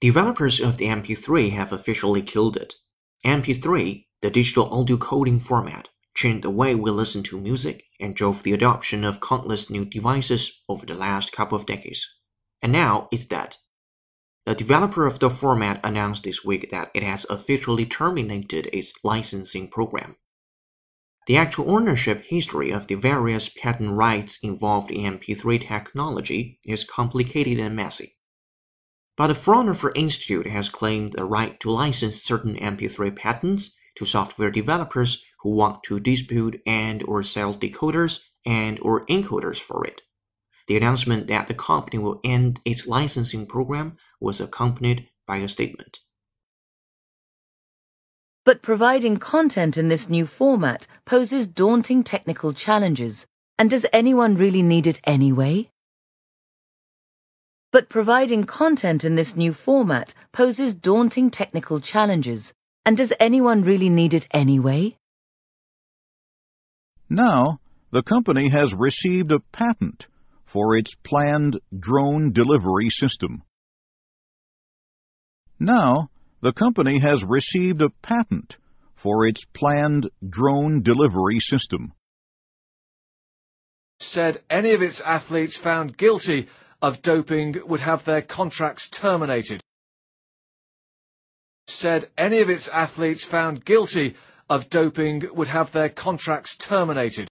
Developers of the MP3 have officially killed it. MP3, the digital audio coding format, changed the way we listen to music and drove the adoption of countless new devices over the last couple of decades. And now it's dead. The developer of the format announced this week that it has officially terminated its licensing program. The actual ownership history of the various patent rights involved in MP3 technology is complicated and messy. But the Fraunhofer Institute has claimed the right to license certain MP3 patents to software developers who want to dispute and or sell decoders and or encoders for it. The announcement that the company will end its licensing program was accompanied by a statement. But providing content in this new format poses daunting technical challenges. And does anyone really need it anyway? But providing content in this new format poses daunting technical challenges. And does anyone really need it anyway? Now, the company has received a patent for its planned drone delivery system. Now, the company has received a patent for its planned drone delivery system. Said any of its athletes found guilty of doping would have their contracts terminated. Said any of its athletes found guilty of doping would have their contracts terminated.